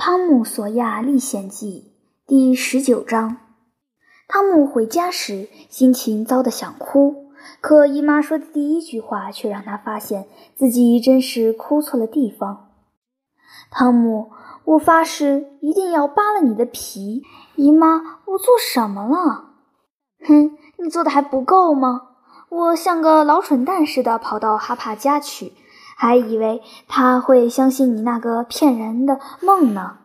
《汤姆·索亚历险记》第十九章。汤姆回家时，心情糟得想哭，可姨妈说的第一句话却让他发现自己真是哭错了地方。汤姆，我发誓一定要扒了你的皮！姨妈，我做什么了？哼，你做的还不够吗？我像个老蠢蛋似的跑到哈帕家去。还以为他会相信你那个骗人的梦呢，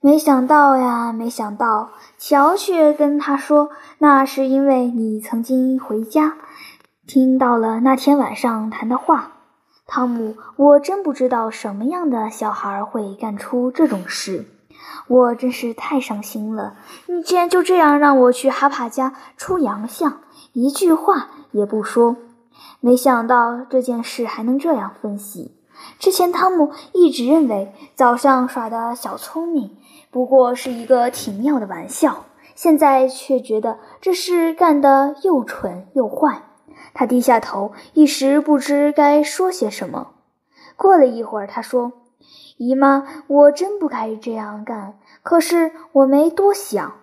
没想到呀，没想到，乔却跟他说，那是因为你曾经回家，听到了那天晚上谈的话。汤姆，我真不知道什么样的小孩会干出这种事，我真是太伤心了。你竟然就这样让我去哈帕家出洋相，一句话也不说。没想到这件事还能这样分析。之前汤姆一直认为早上耍的小聪明不过是一个挺妙的玩笑，现在却觉得这事干得又蠢又坏。他低下头，一时不知该说些什么。过了一会儿，他说：“姨妈，我真不该这样干，可是我没多想。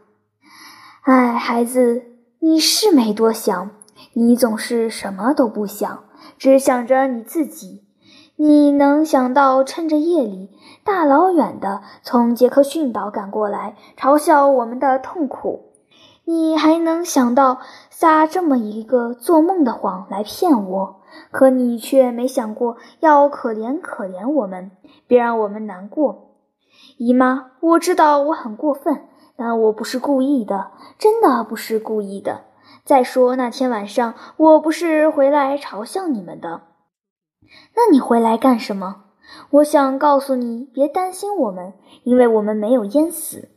哎，孩子，你是没多想。”你总是什么都不想，只想着你自己。你能想到趁着夜里大老远的从杰克逊岛赶过来，嘲笑我们的痛苦？你还能想到撒这么一个做梦的谎来骗我？可你却没想过要可怜可怜我们，别让我们难过。姨妈，我知道我很过分，但我不是故意的，真的不是故意的。再说那天晚上，我不是回来嘲笑你们的。那你回来干什么？我想告诉你，别担心我们，因为我们没有淹死。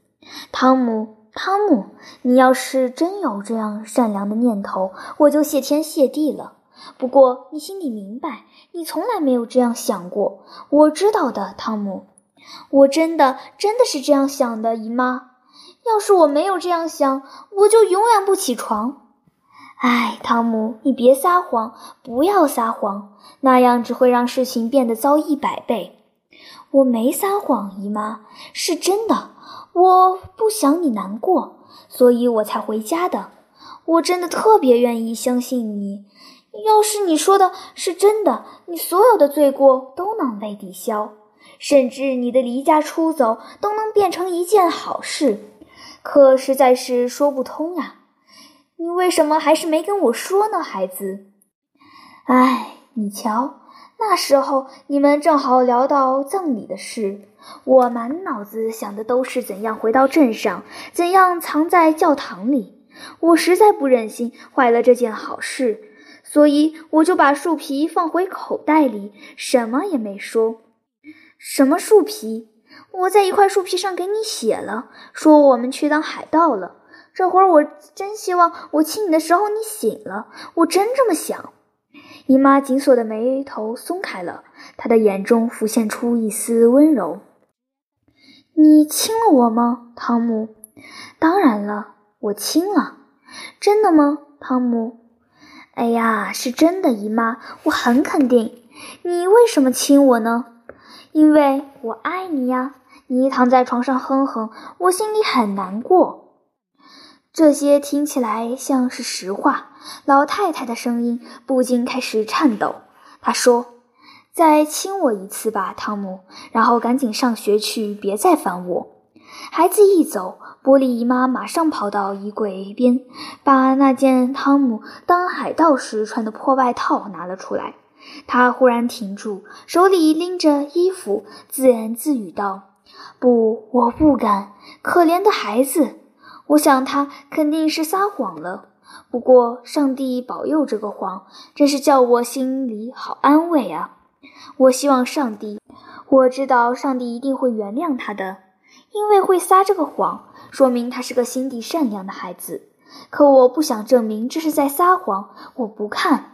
汤姆，汤姆，你要是真有这样善良的念头，我就谢天谢地了。不过你心里明白，你从来没有这样想过。我知道的，汤姆，我真的真的是这样想的，姨妈。要是我没有这样想，我就永远不起床。哎，汤姆，你别撒谎，不要撒谎，那样只会让事情变得糟一百倍。我没撒谎，姨妈，是真的。我不想你难过，所以我才回家的。我真的特别愿意相信你。要是你说的是真的，你所有的罪过都能被抵消，甚至你的离家出走都能变成一件好事。可实在是说不通呀。你为什么还是没跟我说呢，孩子？哎，你瞧，那时候你们正好聊到葬礼的事，我满脑子想的都是怎样回到镇上，怎样藏在教堂里。我实在不忍心坏了这件好事，所以我就把树皮放回口袋里，什么也没说。什么树皮？我在一块树皮上给你写了，说我们去当海盗了。这会儿我真希望我亲你的时候你醒了，我真这么想。姨妈紧锁的眉头松开了，她的眼中浮现出一丝温柔。你亲了我吗，汤姆？当然了，我亲了。真的吗，汤姆？哎呀，是真的，姨妈，我很肯定。你为什么亲我呢？因为我爱你呀。你躺在床上哼哼，我心里很难过。这些听起来像是实话。老太太的声音不禁开始颤抖。她说：“再亲我一次吧，汤姆，然后赶紧上学去，别再烦我。”孩子一走，波利姨妈马上跑到衣柜边，把那件汤姆当海盗时穿的破外套拿了出来。她忽然停住，手里拎着衣服，自言自语道：“不，我不敢。可怜的孩子。”我想他肯定是撒谎了，不过上帝保佑这个谎，真是叫我心里好安慰啊！我希望上帝，我知道上帝一定会原谅他的，因为会撒这个谎，说明他是个心地善良的孩子。可我不想证明这是在撒谎，我不看。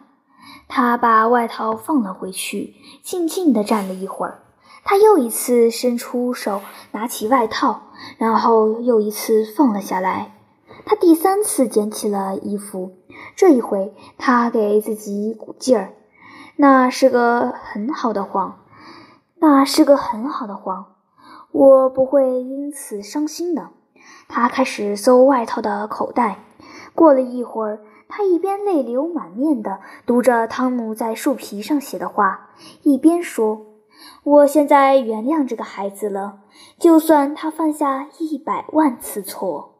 他把外套放了回去，静静地站了一会儿。他又一次伸出手拿起外套然后又一次放了下来。他第三次捡起了衣服这一回他给自己鼓劲儿。那是个很好的谎那是个很好的谎我不会因此伤心的。他开始搜外套的口袋过了一会儿他一边泪流满面的读着汤姆在树皮上写的话一边说我现在原谅这个孩子了就算他犯下一百万次错。